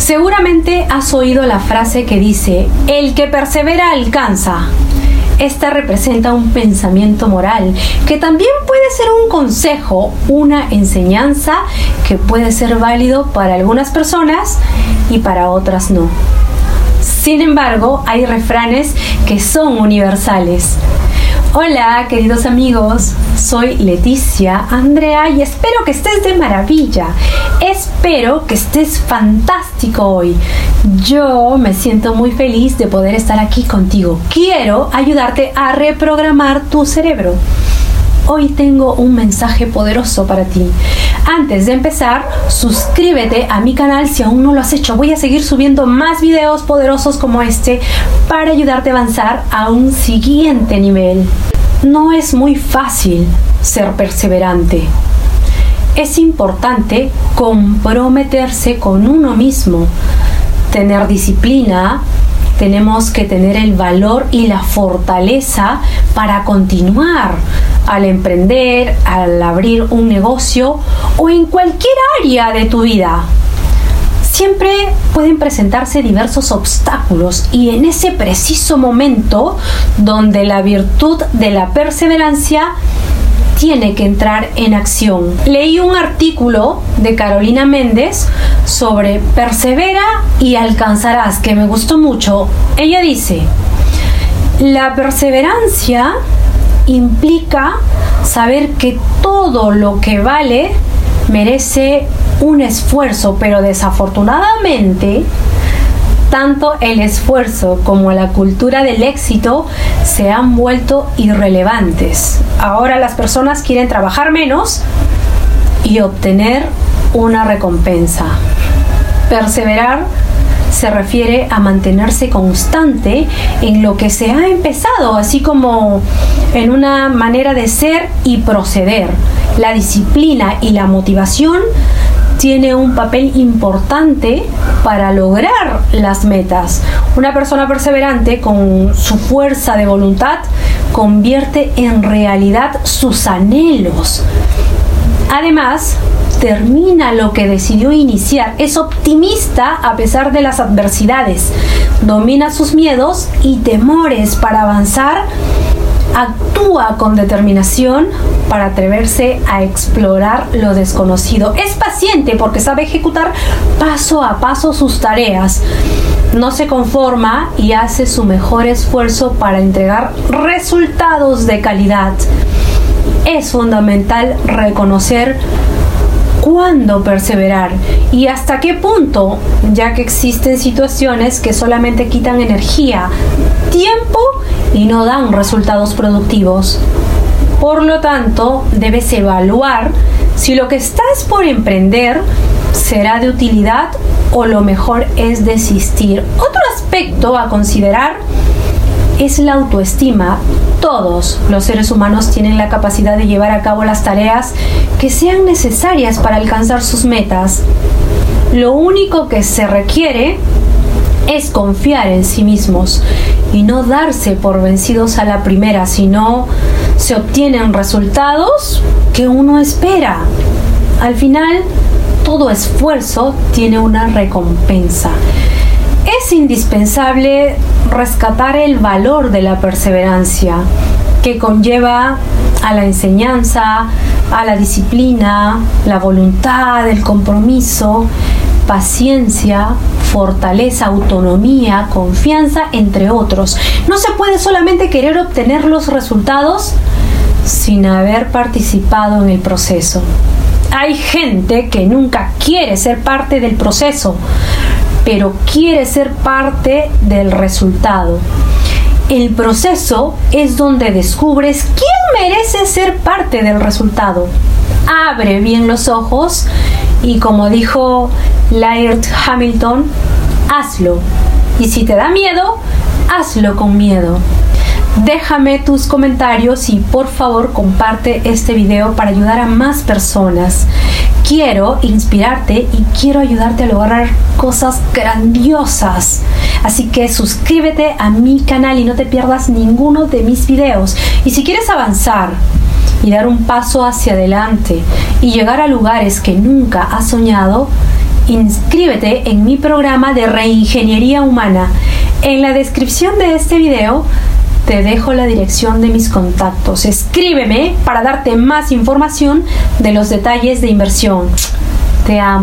Seguramente has oído la frase que dice, el que persevera alcanza. Esta representa un pensamiento moral que también puede ser un consejo, una enseñanza que puede ser válido para algunas personas y para otras no. Sin embargo, hay refranes que son universales. Hola, queridos amigos, soy Leticia Andrea y espero que estés de maravilla. Espero que estés fantástico hoy. Yo me siento muy feliz de poder estar aquí contigo. Quiero ayudarte a reprogramar tu cerebro hoy tengo un mensaje poderoso para ti. Antes de empezar, suscríbete a mi canal si aún no lo has hecho. Voy a seguir subiendo más videos poderosos como este para ayudarte a avanzar a un siguiente nivel. No es muy fácil ser perseverante. Es importante comprometerse con uno mismo, tener disciplina, tenemos que tener el valor y la fortaleza para continuar al emprender, al abrir un negocio o en cualquier área de tu vida. Siempre pueden presentarse diversos obstáculos y en ese preciso momento donde la virtud de la perseverancia tiene que entrar en acción. Leí un artículo de Carolina Méndez sobre persevera y alcanzarás, que me gustó mucho. Ella dice, la perseverancia implica saber que todo lo que vale merece un esfuerzo, pero desafortunadamente tanto el esfuerzo como la cultura del éxito se han vuelto irrelevantes. Ahora las personas quieren trabajar menos y obtener una recompensa. Perseverar se refiere a mantenerse constante en lo que se ha empezado, así como en una manera de ser y proceder. La disciplina y la motivación tiene un papel importante para lograr las metas. Una persona perseverante con su fuerza de voluntad convierte en realidad sus anhelos. Además, termina lo que decidió iniciar, es optimista a pesar de las adversidades, domina sus miedos y temores para avanzar, actúa con determinación para atreverse a explorar lo desconocido, es paciente porque sabe ejecutar paso a paso sus tareas, no se conforma y hace su mejor esfuerzo para entregar resultados de calidad. Es fundamental reconocer cuándo perseverar y hasta qué punto, ya que existen situaciones que solamente quitan energía, tiempo y no dan resultados productivos. Por lo tanto, debes evaluar si lo que estás por emprender será de utilidad o lo mejor es desistir. Otro aspecto a considerar es la autoestima. Todos los seres humanos tienen la capacidad de llevar a cabo las tareas que sean necesarias para alcanzar sus metas. Lo único que se requiere es confiar en sí mismos y no darse por vencidos a la primera, sino se obtienen resultados que uno espera. Al final, todo esfuerzo tiene una recompensa. Es indispensable rescatar el valor de la perseverancia que conlleva a la enseñanza, a la disciplina, la voluntad, el compromiso, paciencia, fortaleza, autonomía, confianza, entre otros. No se puede solamente querer obtener los resultados sin haber participado en el proceso. Hay gente que nunca quiere ser parte del proceso, pero quiere ser parte del resultado. El proceso es donde descubres quién merece ser parte del resultado. Abre bien los ojos y como dijo Laird Hamilton, hazlo. Y si te da miedo, hazlo con miedo. Déjame tus comentarios y por favor comparte este video para ayudar a más personas quiero inspirarte y quiero ayudarte a lograr cosas grandiosas. Así que suscríbete a mi canal y no te pierdas ninguno de mis videos. Y si quieres avanzar y dar un paso hacia adelante y llegar a lugares que nunca has soñado, inscríbete en mi programa de reingeniería humana. En la descripción de este video te dejo la dirección de mis contactos. Escríbeme para darte más información de los detalles de inversión. Te amo.